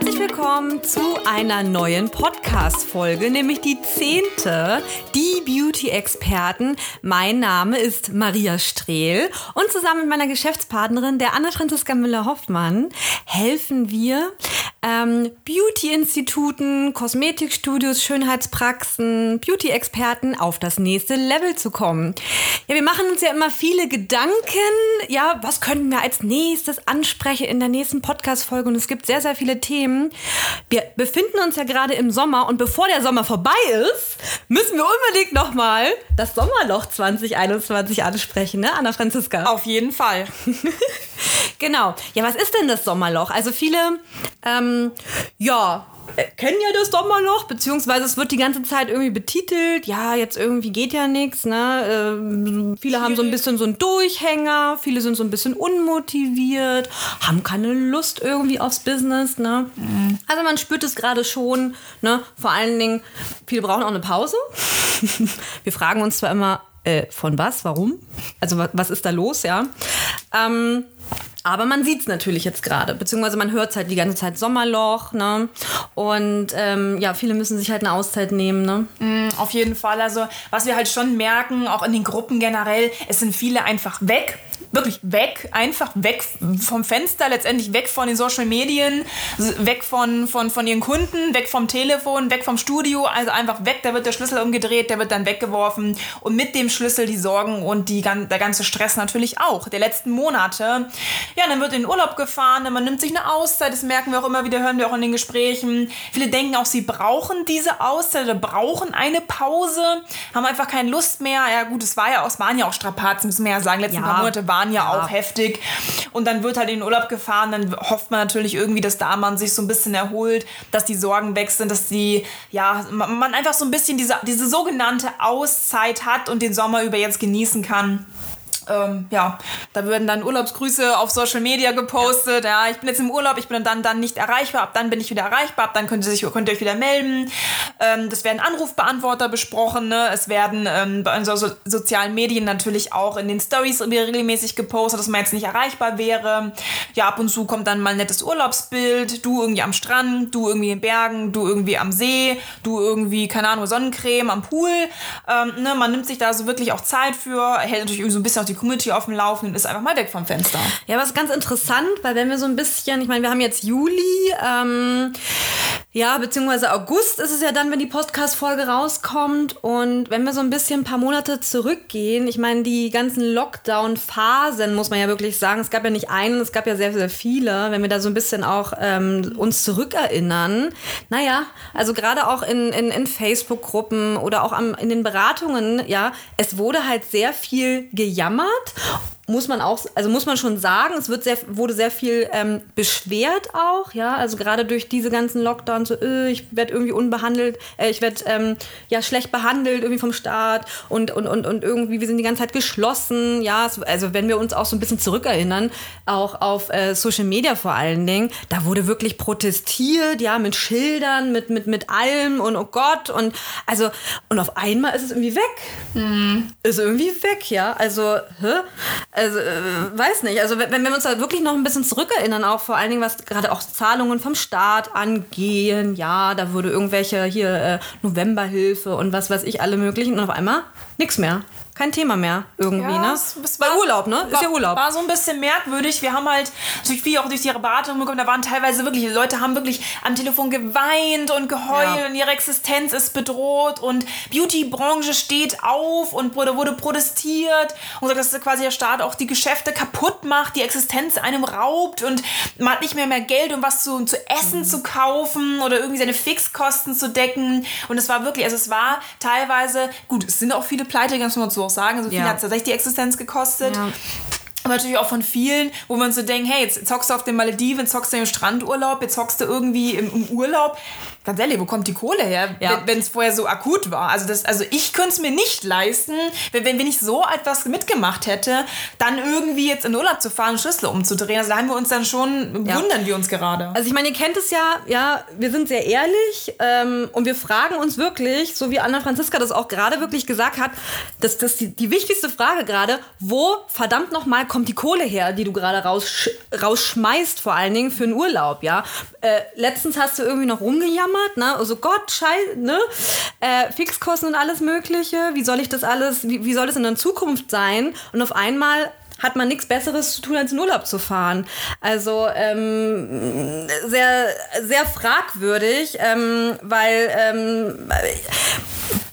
Herzlich willkommen zu einer neuen Podcast-Folge, nämlich die zehnte, die Beauty-Experten. Mein Name ist Maria Strehl und zusammen mit meiner Geschäftspartnerin, der Anna-Franziska Müller-Hoffmann, helfen wir ähm, Beauty-Instituten, Kosmetikstudios, Schönheitspraxen, Beauty-Experten auf das nächste Level zu kommen. Ja, wir machen uns ja immer viele Gedanken, ja, was könnten wir als nächstes ansprechen in der nächsten Podcast-Folge und es gibt sehr, sehr viele Themen. Wir befinden uns ja gerade im Sommer und bevor der Sommer vorbei ist, müssen wir unbedingt nochmal das Sommerloch 2021 ansprechen, ne, Anna Franziska? Auf jeden Fall. genau. Ja, was ist denn das Sommerloch? Also viele, ähm, ja, kennen ja das Sommerloch, beziehungsweise es wird die ganze Zeit irgendwie betitelt, ja, jetzt irgendwie geht ja nichts, ne? Ähm, viele haben so ein bisschen so einen Durchhänger, viele sind so ein bisschen unmotiviert, haben keine Lust irgendwie aufs Business, ne? Mhm. Also man spürt es gerade schon, ne? Vor allen Dingen, viele brauchen auch eine Pause. Wir fragen uns zwar immer, äh, von was, warum? Also was ist da los, ja? Ähm, aber man sieht es natürlich jetzt gerade, beziehungsweise man hört es halt die ganze Zeit Sommerloch, ne? Und ähm, ja, viele müssen sich halt eine Auszeit nehmen, ne? Mm, auf jeden Fall. Also, was wir halt schon merken, auch in den Gruppen generell, es sind viele einfach weg wirklich weg, einfach weg vom Fenster, letztendlich weg von den Social Medien, weg von, von, von ihren Kunden, weg vom Telefon, weg vom Studio, also einfach weg, da wird der Schlüssel umgedreht, der wird dann weggeworfen und mit dem Schlüssel die Sorgen und die, der ganze Stress natürlich auch, der letzten Monate. Ja, dann wird in den Urlaub gefahren, man nimmt sich eine Auszeit, das merken wir auch immer wieder, hören wir auch in den Gesprächen. Viele denken auch, sie brauchen diese Auszeit oder brauchen eine Pause, haben einfach keine Lust mehr. Ja gut, es war ja auch, es waren ja auch Strapazen, müssen wir ja sagen, letzten ja. paar Monate waren waren ja, ja, auch heftig. Und dann wird halt in den Urlaub gefahren, dann hofft man natürlich irgendwie, dass da man sich so ein bisschen erholt, dass die Sorgen weg sind, dass die, ja, man einfach so ein bisschen diese, diese sogenannte Auszeit hat und den Sommer über jetzt genießen kann ähm, ja, da würden dann Urlaubsgrüße auf Social Media gepostet. Ja. ich bin jetzt im Urlaub, ich bin dann, dann nicht erreichbar, ab dann bin ich wieder erreichbar, ab dann könnt ihr, sich, könnt ihr euch wieder melden. Ähm, das werden Anrufbeantworter besprochen. Ne? Es werden ähm, bei unseren so sozialen Medien natürlich auch in den Stories regelmäßig gepostet, dass man jetzt nicht erreichbar wäre. Ja, ab und zu kommt dann mal ein nettes Urlaubsbild. Du irgendwie am Strand, du irgendwie in Bergen, du irgendwie am See, du irgendwie, keine Ahnung, Sonnencreme am Pool. Ähm, ne? Man nimmt sich da so wirklich auch Zeit für, hält natürlich irgendwie so ein bisschen auch die Community auf dem Laufenden, ist einfach mal weg vom Fenster. Ja, ist ganz interessant, weil wenn wir so ein bisschen, ich meine, wir haben jetzt Juli, ähm, ja, beziehungsweise August ist es ja dann, wenn die Podcast-Folge rauskommt. Und wenn wir so ein bisschen ein paar Monate zurückgehen, ich meine, die ganzen Lockdown-Phasen, muss man ja wirklich sagen, es gab ja nicht einen, es gab ja sehr, sehr viele, wenn wir da so ein bisschen auch ähm, uns zurückerinnern. Naja, also gerade auch in, in, in Facebook-Gruppen oder auch am, in den Beratungen, ja, es wurde halt sehr viel gejammert muss man auch, also muss man schon sagen, es wird sehr, wurde sehr viel ähm, beschwert auch, ja, also gerade durch diese ganzen Lockdowns, so, äh, ich werde irgendwie unbehandelt, äh, ich werde ähm, ja schlecht behandelt irgendwie vom Staat und, und, und, und irgendwie, wir sind die ganze Zeit geschlossen, ja, also wenn wir uns auch so ein bisschen zurückerinnern, auch auf äh, Social Media vor allen Dingen, da wurde wirklich protestiert, ja, mit Schildern, mit, mit, mit allem und oh Gott und also, und auf einmal ist es irgendwie weg. Mhm. Ist irgendwie weg, ja, also, hä? Also, äh, weiß nicht. Also, wenn, wenn wir uns da wirklich noch ein bisschen zurückerinnern, auch vor allen Dingen, was gerade auch Zahlungen vom Staat angehen, ja, da wurde irgendwelche hier äh, Novemberhilfe und was weiß ich, alle möglichen. Und auf einmal nichts mehr kein Thema mehr irgendwie, ja, ne? Es, es war, Urlaub, ne? Ist ja Urlaub. War so ein bisschen merkwürdig. Wir haben halt durch viel auch durch die Beratung bekommen, da waren teilweise wirklich, die Leute haben wirklich am Telefon geweint und geheult ja. und ihre Existenz ist bedroht und Beauty-Branche steht auf und wurde, wurde protestiert und sagt, dass quasi der Staat auch die Geschäfte kaputt macht, die Existenz einem raubt und man hat nicht mehr mehr Geld, um was zu, zu essen mhm. zu kaufen oder irgendwie seine Fixkosten zu decken. Und es war wirklich, also es war teilweise, gut, es sind auch viele Pleite, ganz mal so auch sagen. Also viel ja. hat tatsächlich die Existenz gekostet. Ja. aber natürlich auch von vielen, wo uns so denken, hey, jetzt zockst du auf den Malediven, zockst du im Strandurlaub, jetzt zockst du irgendwie im, im Urlaub. Ganz ehrlich, wo kommt die Kohle her, Ja. wenn es vorher so akut war? Also, das, also ich könnte es mir nicht leisten, wenn, wenn, ich so etwas mitgemacht hätte, dann irgendwie jetzt in Urlaub zu fahren Schlüssel umzudrehen. Also da haben wir uns dann schon, Ja. wundern wir uns gerade. Also ich meine, ihr kennt es ja, ja, wir sind sehr ehrlich ähm, und wir fragen uns wirklich, so wie Anna Franziska das auch gerade wirklich gesagt hat, dass das die, die wichtigste Frage gerade, wo verdammt nochmal kommt die Kohle her, die du gerade raussch rausschmeißt, vor allen Dingen für einen Urlaub, ja. Äh, letztens hast du irgendwie noch rumgejammert, ne? Also Gott, scheiße, ne? Äh, Fixkosten und alles mögliche, wie soll ich das alles, wie, wie soll das in der Zukunft sein? Und auf einmal hat man nichts Besseres zu tun, als in Urlaub zu fahren. Also ähm, sehr, sehr fragwürdig, ähm, weil ähm,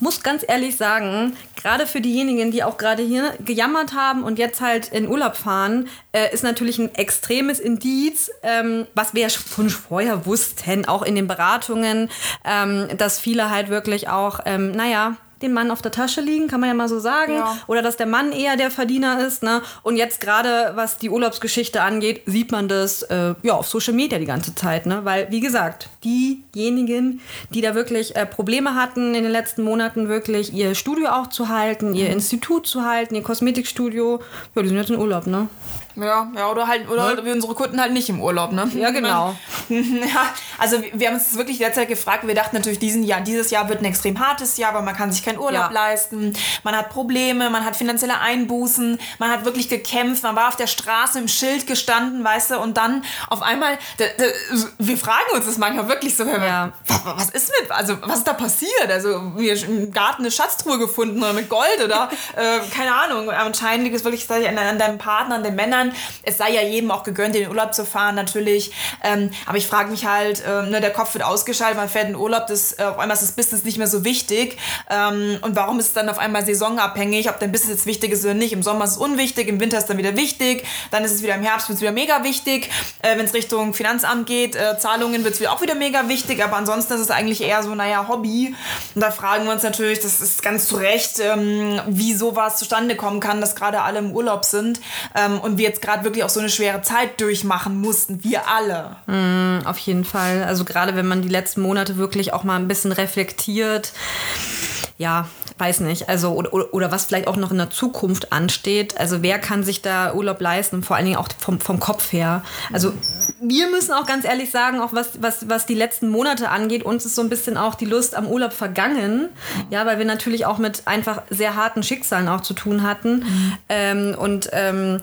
muss ganz ehrlich sagen, gerade für diejenigen, die auch gerade hier gejammert haben und jetzt halt in Urlaub fahren, äh, ist natürlich ein extremes Indiz, ähm, was wir ja schon vorher wussten, auch in den Beratungen, ähm, dass viele halt wirklich auch, ähm, naja, den Mann auf der Tasche liegen, kann man ja mal so sagen. Ja. Oder dass der Mann eher der Verdiener ist. Ne? Und jetzt gerade, was die Urlaubsgeschichte angeht, sieht man das äh, ja, auf Social Media die ganze Zeit. Ne? Weil, wie gesagt, diejenigen, die da wirklich äh, Probleme hatten in den letzten Monaten, wirklich ihr Studio auch zu halten, ihr Institut zu halten, ihr Kosmetikstudio, ja, die sind jetzt in Urlaub, ne? Ja, ja, oder halt, oder halt wie unsere Kunden halt nicht im Urlaub, ne? Ja, genau. Ja, also wir haben uns das wirklich derzeit gefragt. Wir dachten natürlich, diesen Jahr, dieses Jahr wird ein extrem hartes Jahr, weil man kann sich keinen Urlaub Ja. leisten. Man hat Probleme, man hat finanzielle Einbußen, man hat wirklich gekämpft, man war auf der Straße im Schild gestanden, weißt du, und dann auf einmal, da, da, wir fragen uns das manchmal wirklich so, Ja. was, ist mit, also was ist da passiert? Also wir haben im Garten eine Schatztruhe gefunden oder mit Gold oder äh, keine Ahnung. Anscheinend liegt es wirklich an, an deinem Partner, an den Männern. Es sei ja jedem auch gegönnt, in den Urlaub zu fahren, natürlich. Ähm, aber ich frage mich halt, ähm, ne, der Kopf wird ausgeschaltet, man fährt in den Urlaub, das, äh, auf einmal ist das Business nicht mehr so wichtig. Ähm, und warum ist es dann auf einmal saisonabhängig, ob dein Business jetzt wichtig ist oder nicht? Im Sommer ist es unwichtig, im Winter ist es dann wieder wichtig, dann ist es wieder im Herbst wird es wieder mega wichtig. Äh, Wenn es Richtung Finanzamt geht, äh, Zahlungen wird es auch wieder mega wichtig, aber ansonsten ist es eigentlich eher so, naja, Hobby. Und da fragen wir uns natürlich, das ist ganz zu Recht, ähm, wie sowas zustande kommen kann, dass gerade alle im Urlaub sind ähm, und wir jetzt gerade wirklich auch so eine schwere Zeit durchmachen mussten, wir alle. Auf jeden Fall. Also gerade wenn man die letzten Monate wirklich auch mal ein bisschen reflektiert, ja, weiß nicht. Also oder, oder, oder was vielleicht auch noch in der Zukunft ansteht. Also wer kann sich da Urlaub leisten? Vor allen Dingen auch vom, vom Kopf her. Also wir müssen auch ganz ehrlich sagen, auch was, was, was die letzten Monate angeht, uns ist so ein bisschen auch die Lust am Urlaub vergangen. Ja, weil wir natürlich auch mit einfach sehr harten Schicksalen auch zu tun hatten. Ähm, und ähm,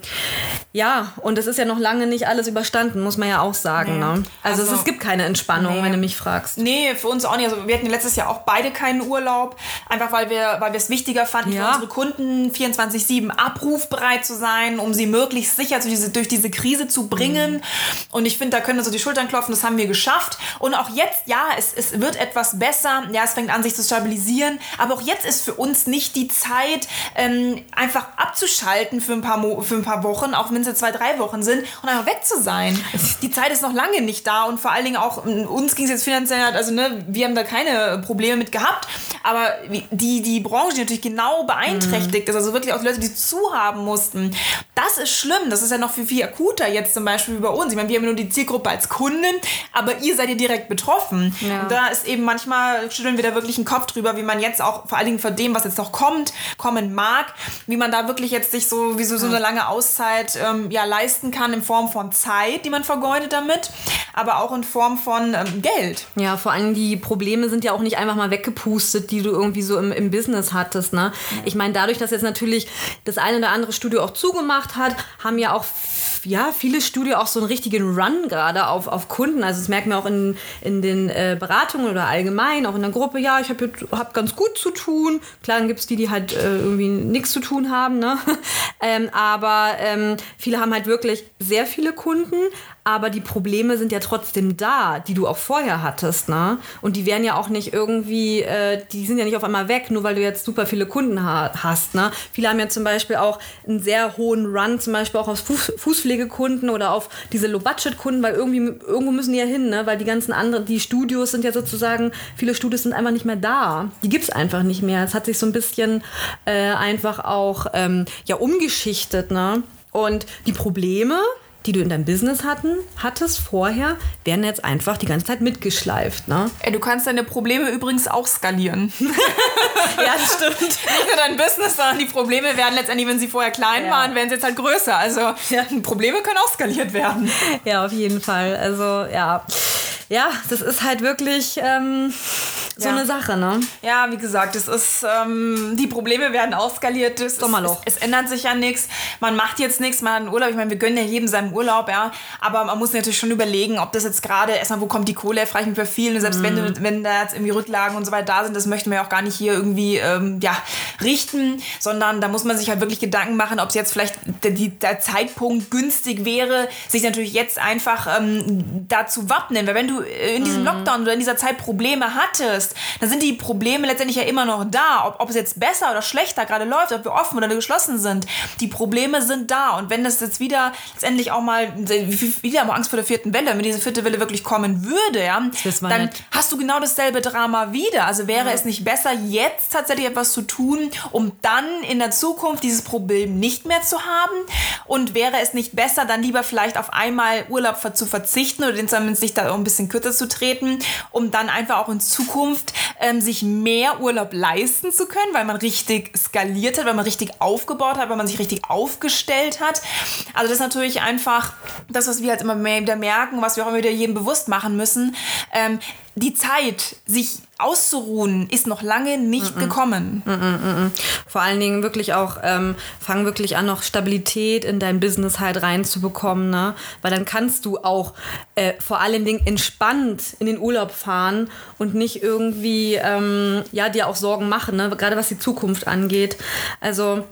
ja, und es ist ja noch lange nicht alles überstanden, muss man ja auch sagen. Nee. Ne? Also, Also- es, es gibt keine Entspannung, Nee. wenn du mich fragst. Nee, für uns auch nicht. Also wir hatten letztes Jahr auch beide keinen Urlaub, einfach weil wir, weil wir es wichtiger fanden, Ja. für unsere Kunden 24-7 abrufbereit zu sein, um sie möglichst sicher durch diese, durch diese Krise zu bringen. Und ich finde, da können wir so die Schultern klopfen, das haben wir geschafft. Und auch jetzt, ja, es, es wird etwas besser, ja, es fängt an, sich zu stabilisieren, aber auch jetzt ist für uns nicht die Zeit, ähm, einfach abzuschalten für ein, paar Mo für ein paar Wochen, auch wenn es jetzt zwei, drei Wochen sind, und einfach weg zu sein. Die Zeit ist noch lange nicht da und vor allen Dingen auch, uns ging es jetzt finanziell, also ne, wir haben da keine Probleme mit gehabt, aber die, die Branche, die natürlich genau beeinträchtigt ist, also wirklich auch die Leute, die zu haben mussten, das ist schlimm, das ist ja noch viel, viel akuter jetzt zum Beispiel wie bei uns. Ich meine, wir haben nur die Zielgruppe als Kunden, aber ihr seid ja direkt betroffen. Ja. Und da ist eben manchmal, schütteln wir da wirklich einen Kopf drüber, wie man jetzt auch, vor allen Dingen von dem, was jetzt noch kommt, kommen mag, wie man da wirklich jetzt sich so, wie so, so eine lange Auszeit ähm, ja, leisten kann in Form von Zeit, die man vergeudet damit, aber auch in Form von ähm, Geld. Ja, vor allem die Probleme sind ja auch nicht einfach mal weggepustet, die du irgendwie so im, im Business hattest. Ne? Ich meine, dadurch, dass jetzt natürlich das eine oder andere Studio auch zugemacht hat, haben ja auch ja, viele Studio auch so einen richtigen Run gerade auf, auf Kunden. Also das merken wir auch in, in den äh, Beratungen oder allgemein, auch in der Gruppe. Ja, ich habe hab ganz gut zu tun. Klar, dann gibt es die, die halt äh, irgendwie nichts zu tun haben. Ne? ähm, aber ähm, viele haben halt wirklich sehr viele Kunden, aber die Probleme sind ja trotzdem da, die du auch vorher hattest, ne? Und die werden ja auch nicht irgendwie, äh, die sind ja nicht auf einmal weg, nur weil du jetzt super viele Kunden ha hast, ne? Viele haben ja zum Beispiel auch einen sehr hohen Run, zum Beispiel auch auf Fuß Fußpflegekunden oder auf diese Low-Budget-Kunden, weil irgendwie, irgendwo müssen die ja hin, ne? Weil die ganzen anderen, die Studios sind ja sozusagen, viele Studios sind einfach nicht mehr da. Die gibt's einfach nicht mehr. Es hat sich so ein bisschen äh, einfach auch, ähm, ja, umgeschichtet, ne? Und die Probleme, die du in deinem Business hatten, hattest vorher, werden jetzt einfach die ganze Zeit mitgeschleift. Ne? Ey, du kannst deine Probleme übrigens auch skalieren. ja, das stimmt. Nicht nur dein Business, sondern die Probleme werden letztendlich, wenn sie vorher klein Ja. waren, werden sie jetzt halt größer. Also Ja. Probleme können auch skaliert werden. Ja, auf jeden Fall. Also ja, ja, das ist halt wirklich ähm, so Ja. eine Sache, ne? Ja, wie gesagt, es ist, ähm, die Probleme werden auskaliert. Es, Sommerloch. Es, es ändert sich ja nichts. Man macht jetzt nichts, man hat einen Urlaub. Ich meine, wir gönnen ja jedem seinen Urlaub, ja. Aber man muss natürlich schon überlegen, ob das jetzt gerade, erstmal, wo kommt die Kohle, frage ich mich bei vielen. Und selbst wenn, Mhm. wenn da jetzt irgendwie Rücklagen und so weiter da sind, das möchten wir ja auch gar nicht hier irgendwie, ähm, ja, richten, sondern da muss man sich halt wirklich Gedanken machen, ob es jetzt vielleicht der, der Zeitpunkt günstig wäre, sich natürlich jetzt einfach ähm, dazu wappnen. Weil wenn du äh, in diesem Lockdown oder in dieser Zeit Probleme hattest, dann sind die Probleme letztendlich ja immer noch da. Ob, ob es jetzt besser oder schlechter gerade läuft, ob wir offen oder geschlossen sind, die Probleme sind da. Und wenn das jetzt wieder letztendlich auch mal, wieder haben wir Angst vor der vierten Welle, wenn diese vierte Welle wirklich kommen würde, ja, dann nicht. hast du genau dasselbe Drama wieder. Also wäre es nicht besser, jetzt tatsächlich etwas zu tun, um dann in der Zukunft dieses Problem nicht mehr zu haben? Und wäre es nicht besser, dann lieber vielleicht auf einmal Urlaub zu verzichten oder den zumindest sich da auch ein bisschen kürzer zu treten, um dann einfach auch in Zukunft ähm, sich mehr Urlaub leisten zu können, weil man richtig skaliert hat, weil man richtig aufgebaut hat, weil man sich richtig aufgestellt hat. Also das ist natürlich einfach das, was wir halt immer mehr wieder merken, was wir auch immer wieder jedem bewusst machen müssen. Ähm, die Zeit, sich auszuruhen, ist noch lange nicht gekommen. Vor allen Dingen wirklich auch, ähm, fang wirklich an, noch Stabilität in dein Business halt reinzubekommen, ne? Weil dann kannst du auch äh, vor allen Dingen entspannt in den Urlaub fahren und nicht irgendwie, ähm, ja, dir auch Sorgen machen, ne? Gerade was die Zukunft angeht. Also,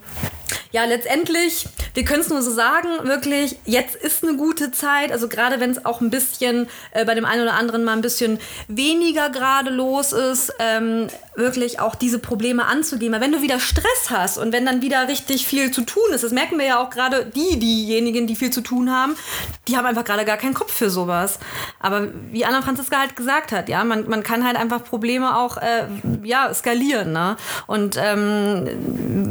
ja, letztendlich, wir können es nur so sagen, wirklich, jetzt ist eine gute Zeit. Also gerade wenn es auch ein bisschen äh, bei dem einen oder anderen mal ein bisschen weniger gerade los ist, ähm, wirklich auch diese Probleme anzugehen. Weil wenn du wieder Stress hast und wenn dann wieder richtig viel zu tun ist, das merken wir ja auch gerade die, diejenigen, die viel zu tun haben, die haben einfach gerade gar keinen Kopf für sowas. Aber wie Anna Franziska halt gesagt hat, ja, man, man kann halt einfach Probleme auch äh, ja, skalieren. Ne? Und ähm,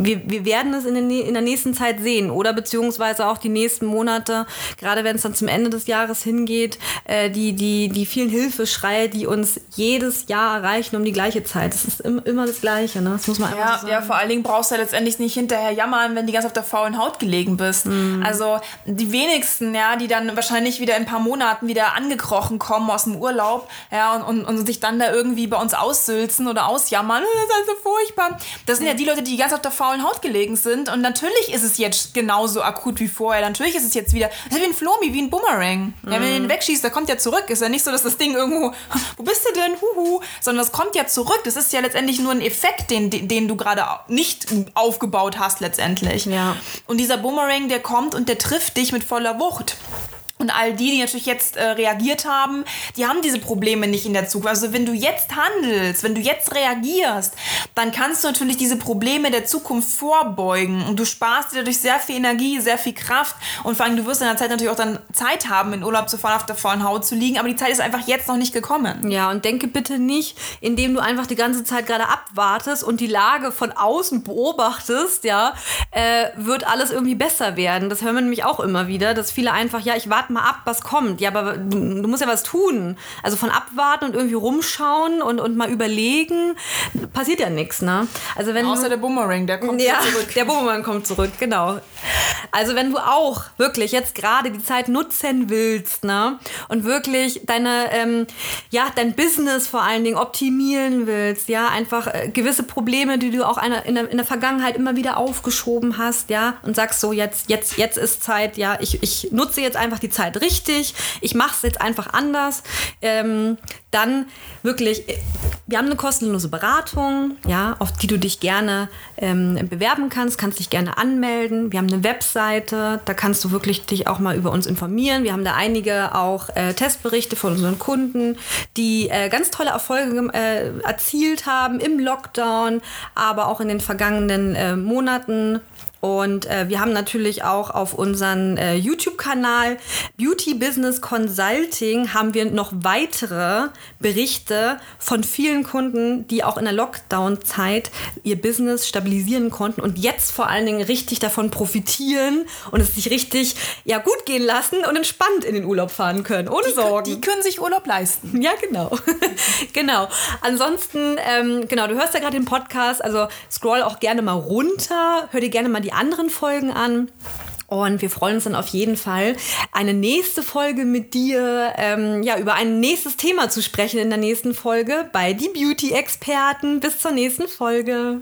wir, wir werden es in, den, in der nächsten Zeit sehen oder beziehungsweise auch die nächsten Monate, gerade wenn es dann zum Ende des Jahres hingeht, äh, die, die, die vielen Hilfeschreie, die uns jedes Jahr erreichen um die gleiche Zeit. Das ist im, immer das Gleiche, ne? das muss man einfach Ja, so sagen. ja, vor allen Dingen brauchst du ja letztendlich nicht hinterher jammern, wenn die ganz auf der faulen Haut gelegen bist. Mhm. Also die wenigsten, ja, die dann wahrscheinlich wieder in ein paar Monaten wieder angekrochen kommen aus dem Urlaub, ja, und, und, und sich dann da irgendwie bei uns aussülzen oder ausjammern, das ist alles so furchtbar. Das sind ja die Leute, die ganz auf der faulen Haut gelegen sind. Und natürlich ist es jetzt genauso akut wie vorher. Natürlich ist es jetzt wieder, ist wie ein Flomi, wie ein Boomerang. Ja, wenn du den wegschießt, der kommt ja zurück. Ist ja nicht so, dass das Ding irgendwo, wo bist du denn? Huhu. Sondern es kommt ja zurück. Das ist ja letztendlich nur ein Effekt, den, den den du gerade nicht aufgebaut hast letztendlich. Ja. Und dieser Boomerang, der kommt und der trifft dich mit voller Wucht. Und all die, die natürlich jetzt äh, reagiert haben, die haben diese Probleme nicht in der Zukunft. Also wenn du jetzt handelst, wenn du jetzt reagierst, dann kannst du natürlich diese Probleme der Zukunft vorbeugen. Und du sparst dir dadurch sehr viel Energie, sehr viel Kraft. Und vor allem, du wirst in der Zeit natürlich auch dann Zeit haben, in Urlaub zu fahren, auf der vollen Haut zu liegen. Aber die Zeit ist einfach jetzt noch nicht gekommen. Ja, und denke bitte nicht, indem du einfach die ganze Zeit gerade abwartest und die Lage von außen beobachtest, ja, äh, wird alles irgendwie besser werden. Das hören wir nämlich auch immer wieder, dass viele einfach, ja, ich warte mal ab, was kommt. Ja, aber du, du musst ja was tun. Also von abwarten und irgendwie rumschauen und, und mal überlegen, passiert ja nichts, ne? Also wenn Außer du, der Boomerang, der kommt ja, zurück. der Bumerang kommt zurück, genau. Also wenn du auch wirklich jetzt gerade die Zeit nutzen willst, ne, und wirklich deine, ähm, ja, dein Business vor allen Dingen optimieren willst, ja, einfach äh, gewisse Probleme, die du auch einer, in, der, in der Vergangenheit immer wieder aufgeschoben hast, ja, und sagst so, jetzt, jetzt, jetzt ist Zeit, ja, ich, ich nutze jetzt einfach die Zeit richtig, ich mache es jetzt einfach anders, ähm, dann wirklich, äh, wir haben eine kostenlose Beratung, ja, auf die du dich gerne ähm, bewerben kannst, kannst dich gerne anmelden. Wir haben eine Webseite, da kannst du wirklich dich auch mal über uns informieren. Wir haben da einige auch äh, Testberichte von unseren Kunden, die äh, ganz tolle Erfolge äh, erzielt haben im Lockdown, aber auch in den vergangenen äh, Monaten. Und äh, wir haben natürlich auch auf unseren äh, YouTube-Kanal Beauty Business Consulting haben wir noch weitere Berichte von vielen Kunden, die auch in der Lockdown-Zeit ihr Business stabilisieren konnten und jetzt vor allen Dingen richtig davon profitieren und es sich richtig ja, gut gehen lassen und entspannt in den Urlaub fahren können, ohne Die, Sorgen. die können sich Urlaub leisten. Ja, genau. genau. Ansonsten, ähm, genau, du hörst ja gerade den Podcast, also scroll auch gerne mal runter, hör dir gerne mal die anderen Folgen an. Und wir freuen uns dann auf jeden Fall, eine nächste Folge mit dir, ähm, ja, über ein nächstes Thema zu sprechen in der nächsten Folge bei die Beauty-Experten. Bis zur nächsten Folge.